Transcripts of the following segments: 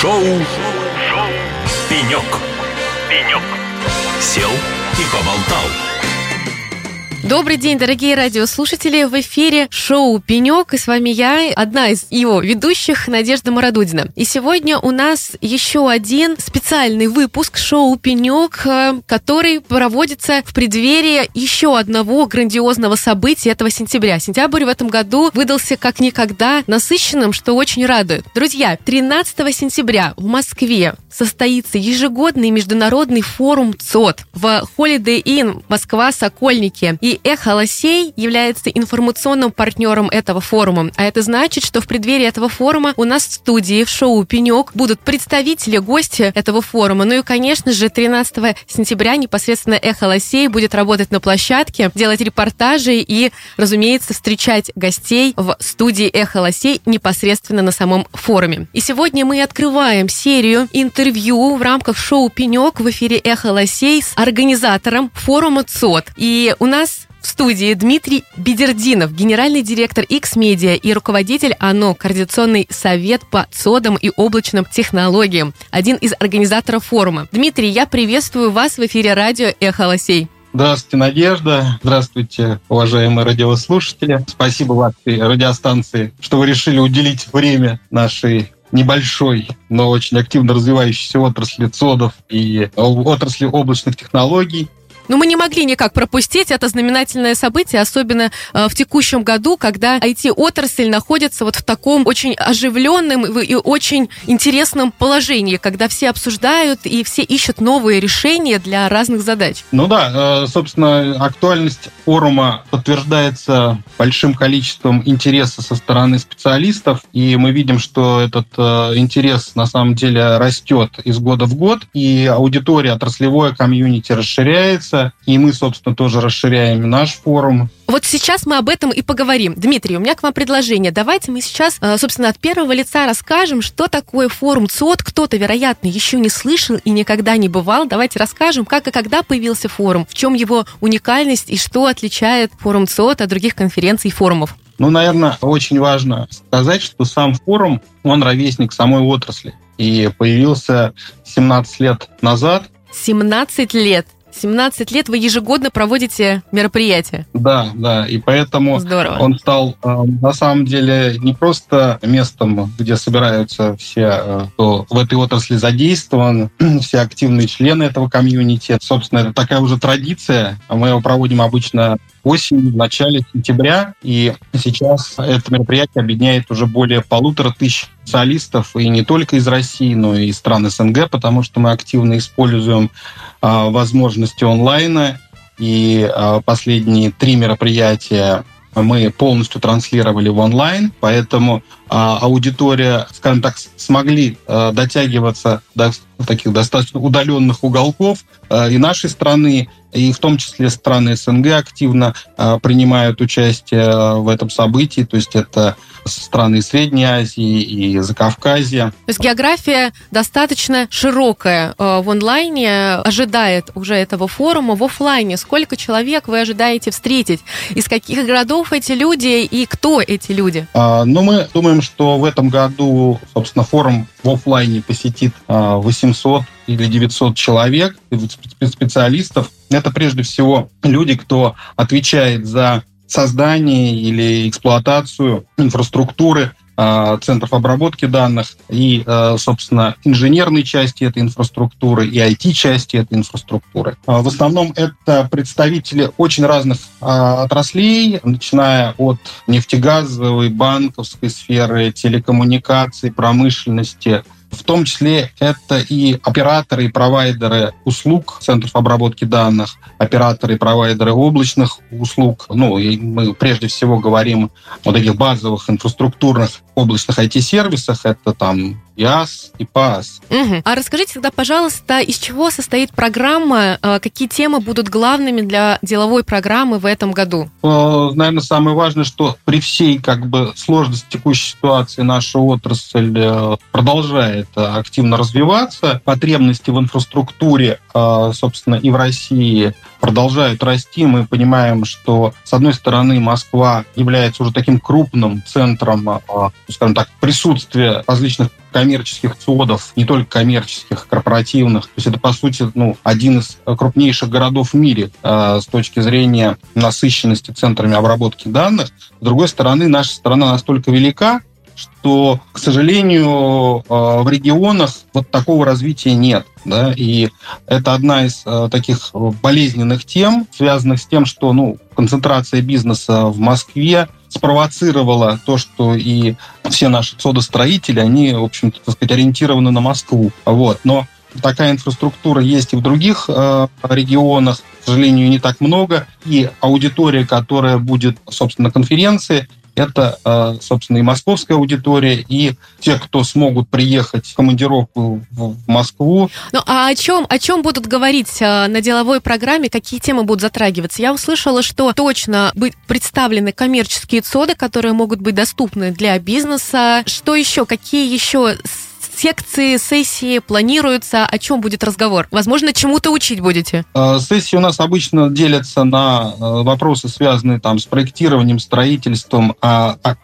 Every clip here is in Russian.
Шоу, Шоу. «Пенек». «Пенек». Сел и поболтал. Добрый день, дорогие радиослушатели! В эфире шоу «Пенек», и с вами я, одна из его ведущих, Надежда Мародудина. И сегодня у нас еще один специальный выпуск шоу «Пенек», э, который проводится в преддверии еще одного грандиозного события этого сентября. Сентябрь в этом году выдался как никогда насыщенным, что очень радует. Друзья, 13 сентября в Москве состоится ежегодный международный форум ЦОД в Holiday Inn Москва Сокольники. И Эхо Лосей является информационным партнером этого форума. А это значит, что в преддверии этого форума у нас в студии в шоу «Пенек» будут представители, гости этого форума. Ну и, конечно же, 13 сентября непосредственно Эхо Лосей будет работать на площадке, делать репортажи и, разумеется, встречать гостей в студии Эхо Лосей непосредственно на самом форуме. И сегодня мы открываем серию интервью в рамках шоу «Пенек» в эфире Эхо Лосей с организатором форума ЦОД. И у нас студии Дмитрий Бедердинов, генеральный директор X-Media и руководитель ОНО Координационный совет по ЦОДам и облачным технологиям, один из организаторов форума. Дмитрий, я приветствую вас в эфире радио «Эхо Лосей». Здравствуйте, Надежда. Здравствуйте, уважаемые радиослушатели. Спасибо вашей радиостанции, что вы решили уделить время нашей небольшой, но очень активно развивающейся отрасли ЦОДов и отрасли облачных технологий. Но мы не могли никак пропустить это знаменательное событие, особенно э, в текущем году, когда IT-отрасль находится вот в таком очень оживленном и очень интересном положении, когда все обсуждают и все ищут новые решения для разных задач. Ну да, э, собственно, актуальность форума подтверждается большим количеством интереса со стороны специалистов, и мы видим, что этот э, интерес на самом деле растет из года в год, и аудитория, отраслевое комьюнити расширяется, развиваться, и мы, собственно, тоже расширяем наш форум. Вот сейчас мы об этом и поговорим. Дмитрий, у меня к вам предложение. Давайте мы сейчас, э, собственно, от первого лица расскажем, что такое форум ЦОД. Кто-то, вероятно, еще не слышал и никогда не бывал. Давайте расскажем, как и когда появился форум, в чем его уникальность и что отличает форум ЦОД от других конференций и форумов. Ну, наверное, очень важно сказать, что сам форум, он ровесник самой отрасли. И появился 17 лет назад. 17 лет. 17 лет вы ежегодно проводите мероприятия. Да, да, и поэтому Здорово. он стал э, на самом деле не просто местом, где собираются все, э, кто в этой отрасли задействован, все активные члены этого комьюнити. Собственно, это такая уже традиция. Мы его проводим обычно осенью, в начале сентября, и сейчас это мероприятие объединяет уже более полутора тысяч специалистов, и не только из России, но и из стран СНГ, потому что мы активно используем а, возможности онлайна, и а, последние три мероприятия мы полностью транслировали в онлайн, поэтому а, аудитория, скажем так, смогли а, дотягиваться до таких достаточно удаленных уголков а, и нашей страны, и в том числе страны СНГ активно а, принимают участие в этом событии, то есть это страны Средней Азии и Закавказья. То есть география достаточно широкая э, в онлайне, ожидает уже этого форума. В офлайне сколько человек вы ожидаете встретить? Из каких городов эти люди и кто эти люди? А, ну, мы думаем, что в этом году, собственно, форум в офлайне посетит 800 а, или 900 человек, специалистов. Это прежде всего люди, кто отвечает за создание или эксплуатацию инфраструктуры а, центров обработки данных и, а, собственно, инженерной части этой инфраструктуры и IT-части этой инфраструктуры. А, в основном это представители очень разных отраслей, начиная от нефтегазовой, банковской сферы, телекоммуникаций, промышленности, в том числе это и операторы и провайдеры услуг центров обработки данных, операторы и провайдеры облачных услуг. Ну, и мы прежде всего говорим о таких базовых инфраструктурных облачных IT-сервисах. Это там ЯС и ПАС. Угу. А расскажите тогда, пожалуйста, из чего состоит программа, э, какие темы будут главными для деловой программы в этом году? Э, наверное, самое важное, что при всей как бы сложности текущей ситуации наша отрасль э, продолжает активно развиваться. Потребности в инфраструктуре, собственно, и в России продолжают расти. Мы понимаем, что, с одной стороны, Москва является уже таким крупным центром, скажем так, присутствия различных коммерческих цодов, не только коммерческих, корпоративных. То есть это, по сути, ну, один из крупнейших городов в мире э, с точки зрения насыщенности центрами обработки данных. С другой стороны, наша страна настолько велика, что, к сожалению, э, в регионах вот такого развития нет. Да? И это одна из э, таких болезненных тем, связанных с тем, что ну, концентрация бизнеса в Москве спровоцировала то, что и все наши содостроители, они, в общем-то, так сказать, ориентированы на Москву. Вот. Но такая инфраструктура есть и в других э, регионах, к сожалению, не так много. И аудитория, которая будет, собственно, конференции, это, э, собственно, и московская аудитория, и те, кто смогут приехать в командировку в Москву. Ну, а о чем, о чем будут говорить э, на деловой программе, какие темы будут затрагиваться? Я услышала, что точно быть представлены коммерческие ЦОДы, которые могут быть доступны для бизнеса. Что еще? Какие еще секции, сессии планируются? О чем будет разговор? Возможно, чему-то учить будете? Э, сессии у нас обычно делятся на э, вопросы, связанные там, с проектированием, строительством, а, а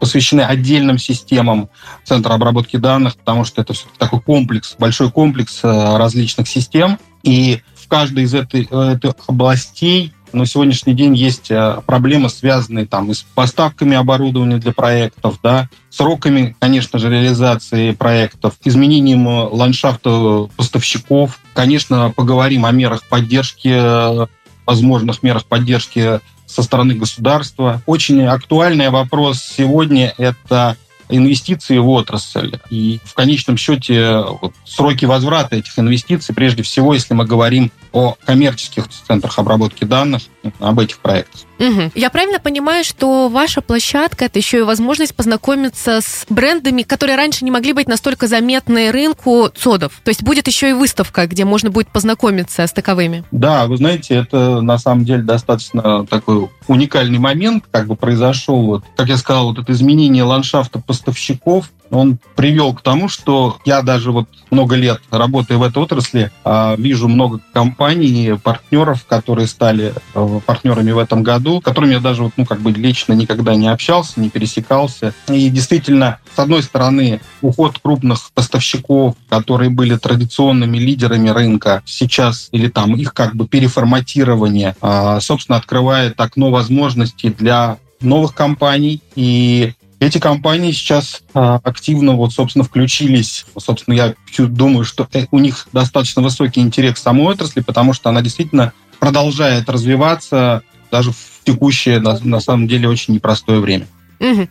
посвящены отдельным системам Центра обработки данных, потому что это такой комплекс, большой комплекс э, различных систем. И в каждой из этой, этих областей на сегодняшний день есть э, проблемы, связанные там и с поставками оборудования для проектов, да, сроками, конечно же, реализации проектов, изменением э, ландшафта поставщиков. Конечно, поговорим о мерах поддержки, э, возможных мерах поддержки со стороны государства. Очень актуальный вопрос сегодня – это инвестиции в отрасль. И в конечном счете вот, сроки возврата этих инвестиций, прежде всего, если мы говорим о коммерческих центрах обработки данных, об этих проектах. Угу. Я правильно понимаю, что ваша площадка это еще и возможность познакомиться с брендами, которые раньше не могли быть настолько заметны рынку цодов. То есть будет еще и выставка, где можно будет познакомиться с таковыми. Да, вы знаете, это на самом деле достаточно такой уникальный момент, как бы произошел, вот, как я сказал, вот это изменение ландшафта поставщиков, он привел к тому, что я даже вот много лет работая в этой отрасли, а, вижу много компаний, партнеров, которые стали э, партнерами в этом году, с которыми я даже вот, ну, как бы лично никогда не общался, не пересекался. И действительно, с одной стороны, уход крупных поставщиков, которые были традиционными лидерами рынка, сейчас или там их как бы переформатирование, а, собственно, открывает окно возможностей для новых компаний. И эти компании сейчас а, активно, вот, собственно, включились. Собственно, я думаю, что э, у них достаточно высокий интерес к самой отрасли, потому что она действительно продолжает развиваться даже в текущее, на, на самом деле, очень непростое время.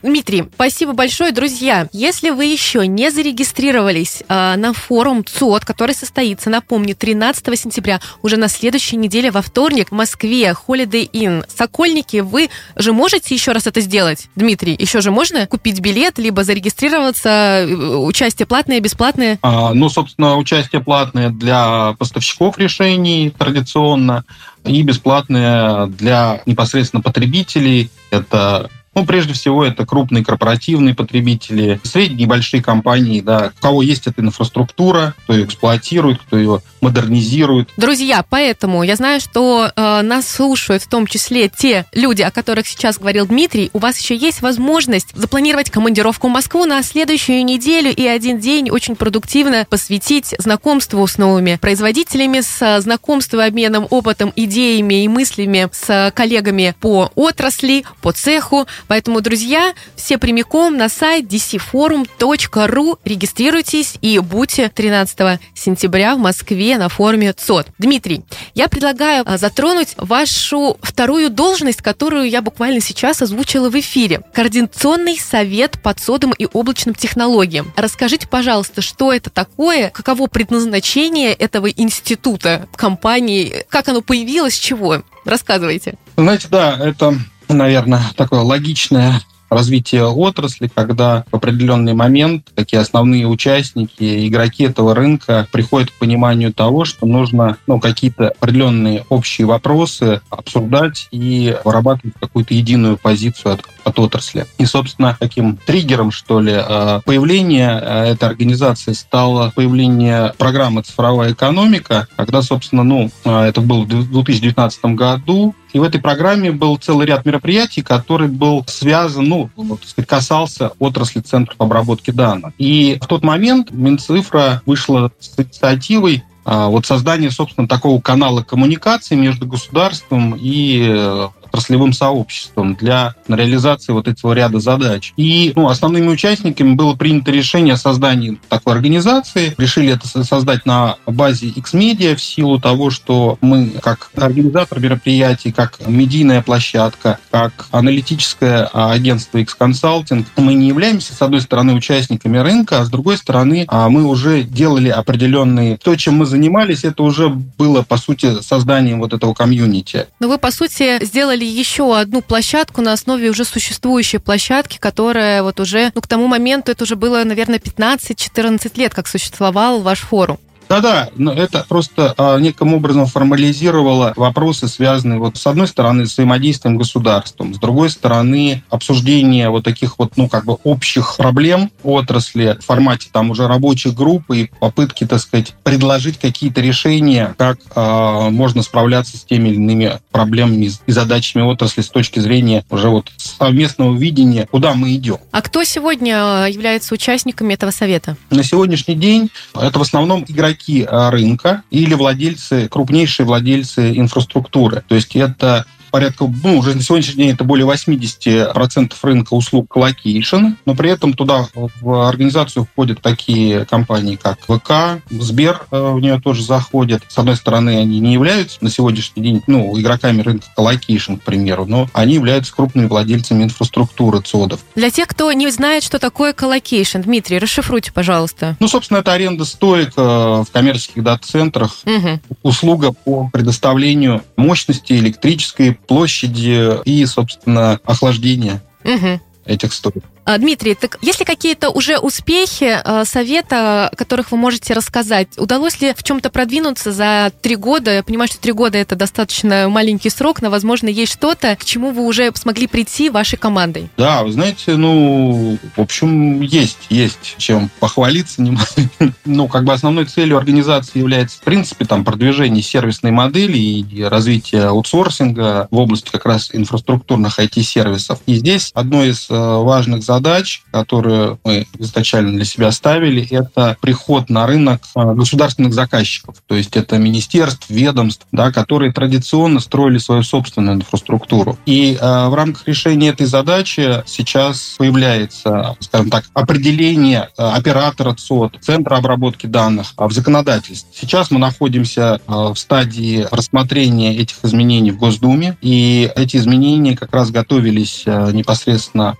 Дмитрий, спасибо большое. Друзья, если вы еще не зарегистрировались э, на форум ЦОД, который состоится, напомню, 13 сентября, уже на следующей неделе во вторник в Москве, Holiday Inn, Сокольники, вы же можете еще раз это сделать? Дмитрий, еще же можно купить билет, либо зарегистрироваться, э, участие платное, бесплатное? А, ну, собственно, участие платное для поставщиков решений традиционно и бесплатное для непосредственно потребителей. Это ну, прежде всего, это крупные корпоративные потребители, средние и большие компании, да, у кого есть эта инфраструктура, кто ее эксплуатирует, кто ее модернизирует. Друзья, поэтому я знаю, что э, нас слушают в том числе те люди, о которых сейчас говорил Дмитрий. У вас еще есть возможность запланировать командировку в Москву на следующую неделю и один день очень продуктивно посвятить знакомству с новыми производителями, с знакомством, обменом опытом, идеями и мыслями с коллегами по отрасли, по цеху, Поэтому, друзья, все прямиком на сайт dcforum.ru регистрируйтесь и будьте 13 сентября в Москве на форуме ЦОД. Дмитрий, я предлагаю а, затронуть вашу вторую должность, которую я буквально сейчас озвучила в эфире. Координационный совет по ЦОДам и облачным технологиям. Расскажите, пожалуйста, что это такое, каково предназначение этого института, компании, как оно появилось, чего? Рассказывайте. Знаете, да, это наверное, такое логичное развитие отрасли, когда в определенный момент такие основные участники, игроки этого рынка приходят к пониманию того, что нужно ну, какие-то определенные общие вопросы обсуждать и вырабатывать какую-то единую позицию от, от отрасли. И, собственно, таким триггером, что ли, э, появления э, этой организации стало появление программы «Цифровая экономика», когда, собственно, ну, это было в 2019 году, и в этой программе был целый ряд мероприятий, который был связан, ну, так сказать, касался отрасли центров обработки данных. И в тот момент Минцифра вышла с инициативой вот создание, собственно, такого канала коммуникации между государством и отраслевым сообществом для реализации вот этого ряда задач. И ну, основными участниками было принято решение о создании такой организации. Решили это создать на базе X-Media в силу того, что мы как организатор мероприятий, как медийная площадка, как аналитическое агентство X-Consulting, мы не являемся, с одной стороны, участниками рынка, а с другой стороны, а, мы уже делали определенные... То, чем мы занимались, это уже было, по сути, созданием вот этого комьюнити. Но вы, по сути, сделали сделали еще одну площадку на основе уже существующей площадки, которая вот уже, ну, к тому моменту это уже было, наверное, 15-14 лет, как существовал ваш форум. Да-да, но это просто а, неким образом формализировало вопросы, связанные вот с одной стороны с взаимодействием государством, с другой стороны обсуждение вот таких вот, ну, как бы общих проблем отрасли в формате там уже рабочих групп и попытки, так сказать, предложить какие-то решения, как а, можно справляться с теми или иными проблемами и задачами отрасли с точки зрения уже вот совместного видения, куда мы идем. А кто сегодня является участниками этого совета? На сегодняшний день это в основном игроки игроки а, рынка или владельцы, крупнейшие владельцы инфраструктуры. То есть это порядка, ну, уже на сегодняшний день это более 80% рынка услуг colocation, но при этом туда в организацию входят такие компании, как VK, Сбер э, в нее тоже заходят. С одной стороны, они не являются на сегодняшний день, ну, игроками рынка colocation, к примеру, но они являются крупными владельцами инфраструктуры ЦОДов. Для тех, кто не знает, что такое colocation, Дмитрий, расшифруйте, пожалуйста. Ну, собственно, это аренда стоек э, в коммерческих дата-центрах, угу. услуга по предоставлению мощности электрической, площади и, собственно, охлаждения угу. этих стоек. А, Дмитрий, так есть ли какие-то уже успехи а, совета, которых вы можете рассказать? Удалось ли в чем-то продвинуться за три года? Я понимаю, что три года это достаточно маленький срок, но, возможно, есть что-то, к чему вы уже смогли прийти вашей командой. Да, вы знаете, ну, в общем, есть, есть чем похвалиться. Ну, как бы основной целью организации является, в принципе, там, продвижение сервисной модели и развитие аутсорсинга в области как раз инфраструктурных IT-сервисов. И здесь одной из э, важных задач которые мы изначально для себя ставили, это приход на рынок а, государственных заказчиков. То есть это министерств, ведомств, да, которые традиционно строили свою собственную инфраструктуру. И э, в рамках решения этой задачи сейчас появляется, скажем так, определение э, оператора ЦОД, центра обработки данных в законодательстве. Сейчас мы находимся в стадии рассмотрения этих изменений в Госдуме, и эти изменения как раз готовились непосредственно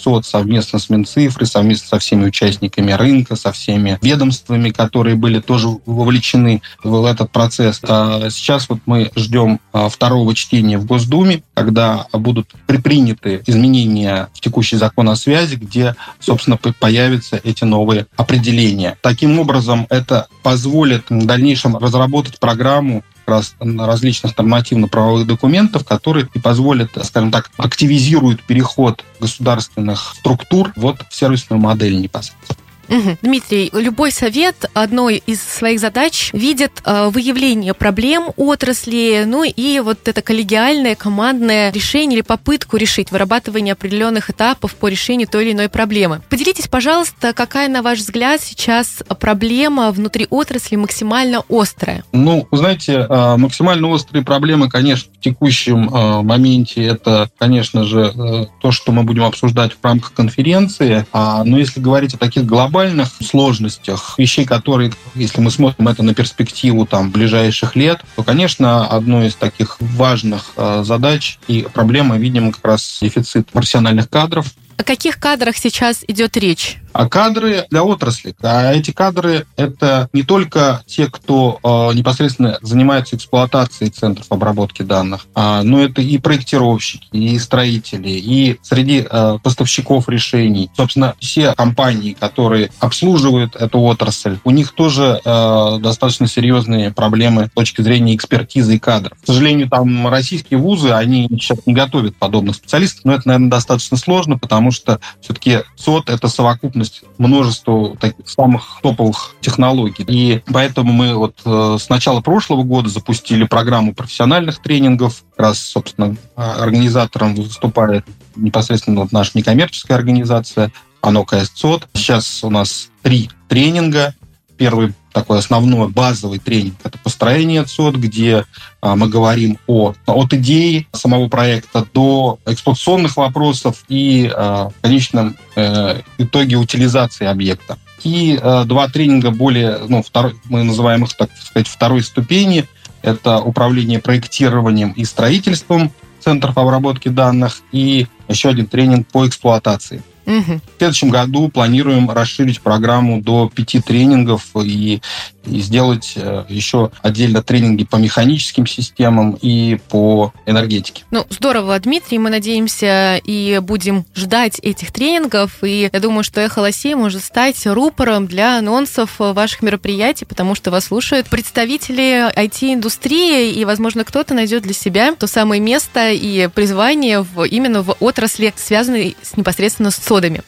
ЦОД совместно с Минцифрой, совместно со всеми участниками рынка, со всеми ведомствами, которые были тоже вовлечены в этот процесс. А сейчас вот мы ждем а, второго чтения в Госдуме, когда будут предприняты изменения в текущий закон о связи, где, собственно, появятся эти новые определения. Таким образом, это позволит в дальнейшем разработать программу раз различных нормативно-правовых документов, которые и позволят, скажем так, активизируют переход государственных структур вот в сервисную модель непосредственно. Угу. Дмитрий, любой совет одной из своих задач видит э, выявление проблем отрасли, ну и вот это коллегиальное командное решение или попытку решить вырабатывание определенных этапов по решению той или иной проблемы. Поделитесь, пожалуйста, какая, на ваш взгляд, сейчас проблема внутри отрасли максимально острая? Ну, знаете, э, максимально острые проблемы, конечно, в текущем э, моменте это, конечно же, э, то, что мы будем обсуждать в рамках конференции. А, но если говорить о таких глобальных глобальных сложностях, вещей, которые, если мы смотрим это на перспективу там, ближайших лет, то, конечно, одной из таких важных э, задач и проблемы, видим, как раз дефицит профессиональных кадров. О каких кадрах сейчас идет речь? А кадры для отрасли. А эти кадры — это не только те, кто э, непосредственно занимается эксплуатацией центров обработки данных, а, но это и проектировщики, и строители, и среди э, поставщиков решений. Собственно, все компании, которые обслуживают эту отрасль, у них тоже э, достаточно серьезные проблемы с точки зрения экспертизы и кадров. К сожалению, там российские вузы, они сейчас не готовят подобных специалистов, но это, наверное, достаточно сложно, потому что все-таки СОТ — это совокупность множества таких самых топовых технологий. И поэтому мы вот э, с начала прошлого года запустили программу профессиональных тренингов. Как раз, собственно, организатором выступает непосредственно вот наша некоммерческая организация, оно КСЦОТ. Сейчас у нас три тренинга. Первый такой основной базовый тренинг. Это построение ЦОД, где а, мы говорим о, от идеи самого проекта до эксплуатационных вопросов и а, в конечном э, итоге утилизации объекта. И а, два тренинга более, ну, второй, мы называем их, так сказать, второй ступени. Это управление проектированием и строительством центров обработки данных и еще один тренинг по эксплуатации. Угу. В следующем году планируем расширить программу до пяти тренингов и и сделать э, еще отдельно тренинги по механическим системам и по энергетике. Ну, здорово, Дмитрий. Мы надеемся и будем ждать этих тренингов. И я думаю, что «Эхо Лосей» может стать рупором для анонсов ваших мероприятий, потому что вас слушают представители IT-индустрии, и, возможно, кто-то найдет для себя то самое место и призвание в, именно в отрасли, связанной с, непосредственно с содами.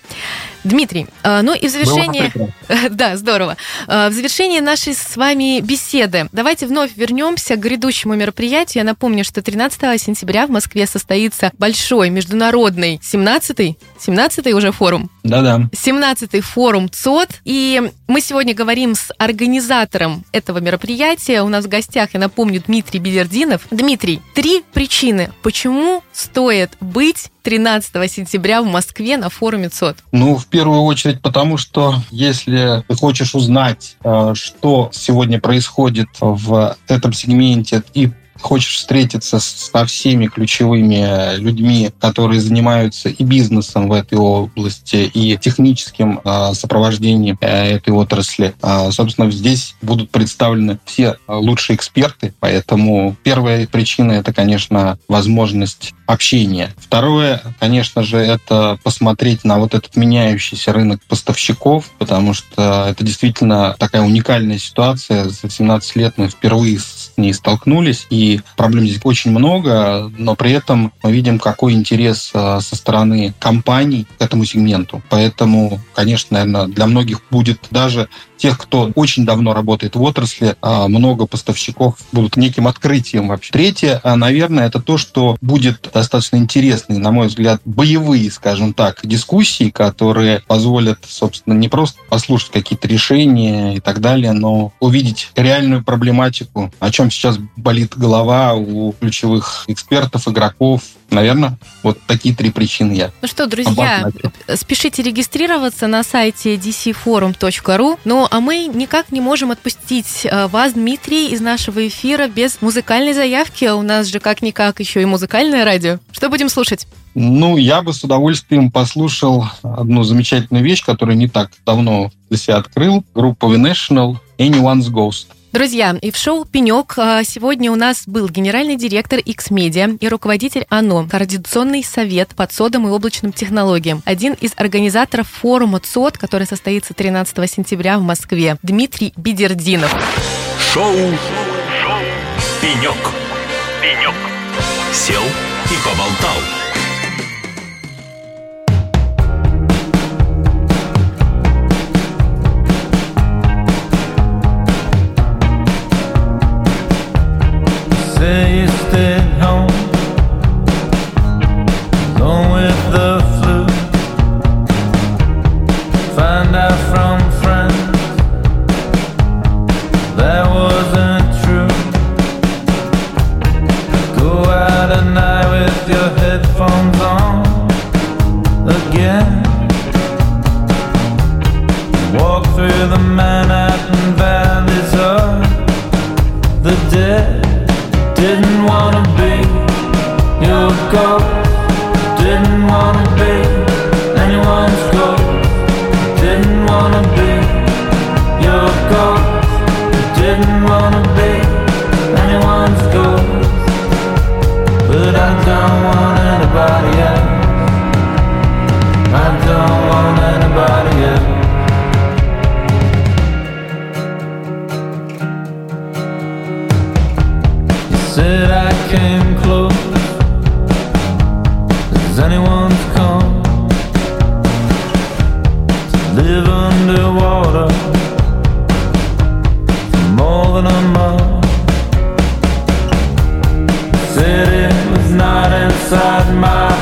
Дмитрий, а, ну и в завершение... Да, здорово. А, в завершении нашей с вами беседы давайте вновь вернемся к грядущему мероприятию. Я напомню, что 13 сентября в Москве состоится большой международный 17-й, 17-й уже форум. Да-да. 17-й форум ЦОД. И мы сегодня говорим с организатором этого мероприятия. У нас в гостях, я напомню, Дмитрий Белердинов. Дмитрий, три причины, почему стоит быть 13 сентября в Москве на форуме ЦОД? Ну, в первую очередь, потому что если ты хочешь узнать, э, что сегодня происходит в этом сегменте и хочешь встретиться со всеми ключевыми людьми, которые занимаются и бизнесом в этой области, и техническим э, сопровождением э, этой отрасли, э, собственно, здесь будут представлены все лучшие эксперты. Поэтому первая причина — это, конечно, возможность общения. Второе, конечно же, это посмотреть на вот этот меняющийся рынок поставщиков, потому что это действительно такая уникальная ситуация. За 17 лет мы впервые с ней столкнулись, и проблем здесь очень много, но при этом мы видим, какой интерес э, со стороны компаний к этому сегменту. Поэтому, конечно, наверное, для многих будет даже тех, кто очень давно работает в отрасли, а много поставщиков будут неким открытием вообще. Третье, а, наверное, это то, что будет достаточно интересные, на мой взгляд, боевые, скажем так, дискуссии, которые позволят, собственно, не просто послушать какие-то решения и так далее, но увидеть реальную проблематику, о чем сейчас болит голова у ключевых экспертов, игроков, Наверное, вот такие три причины я. Ну что, друзья, спешите регистрироваться на сайте dcforum.ru. Ну, а мы никак не можем отпустить э, вас, Дмитрий, из нашего эфира без музыкальной заявки. У нас же как-никак еще и музыкальное радио. Что будем слушать? Ну, я бы с удовольствием послушал одну замечательную вещь, которую не так давно для себя открыл. Группа The National Anyone's Ghost. Друзья, и в шоу «Пенек» а, сегодня у нас был генеральный директор X-Media и руководитель ОНО, Координационный совет по ЦОДам и облачным технологиям, один из организаторов форума ЦОД, который состоится 13 сентября в Москве, Дмитрий Бедердинов. Шоу, шоу «Пенек». «Пенек». Сел и поболтал. bed. Didn't wanna be anyone's ghost, but I don't want anybody else. I don't want anybody else. You said I came close. Does anyone's come to live underwater inside my